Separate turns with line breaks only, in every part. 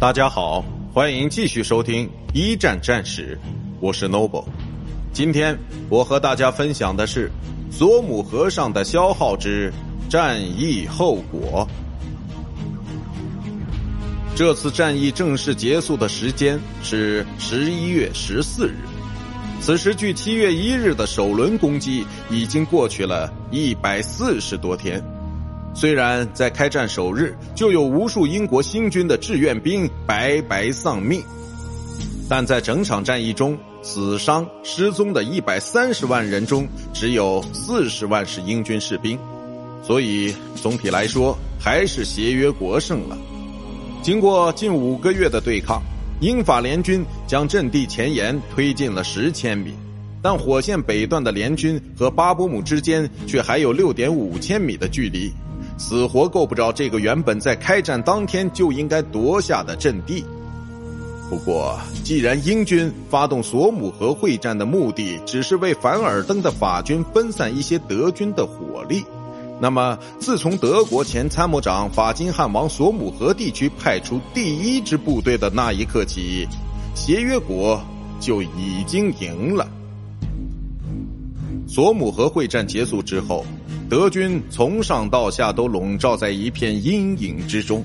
大家好，欢迎继续收听一战战史，我是 Noble。今天我和大家分享的是索姆河上的消耗之战役后果。这次战役正式结束的时间是十一月十四日，此时距七月一日的首轮攻击已经过去了一百四十多天。虽然在开战首日就有无数英国新军的志愿兵白白丧命，但在整场战役中死伤失踪的一百三十万人中，只有四十万是英军士兵，所以总体来说还是协约国胜了。经过近五个月的对抗，英法联军将阵地前沿推进了十千米，但火线北段的联军和巴波姆之间却还有六点五千米的距离。死活够不着这个原本在开战当天就应该夺下的阵地。不过，既然英军发动索姆河会战的目的只是为凡尔登的法军分散一些德军的火力，那么自从德国前参谋长法金汉往索姆河地区派出第一支部队的那一刻起，协约国就已经赢了。索姆河会战结束之后。德军从上到下都笼罩在一片阴影之中。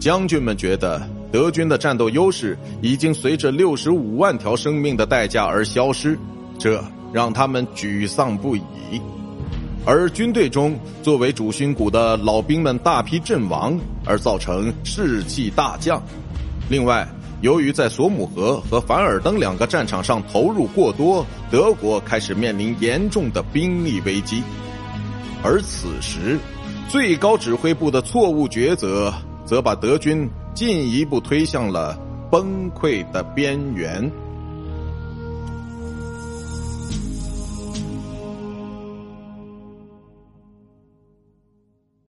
将军们觉得德军的战斗优势已经随着六十五万条生命的代价而消失，这让他们沮丧不已。而军队中作为主心骨的老兵们大批阵亡，而造成士气大降。另外，由于在索姆河和凡尔登两个战场上投入过多，德国开始面临严重的兵力危机。而此时，最高指挥部的错误抉择，则把德军进一步推向了崩溃的边缘。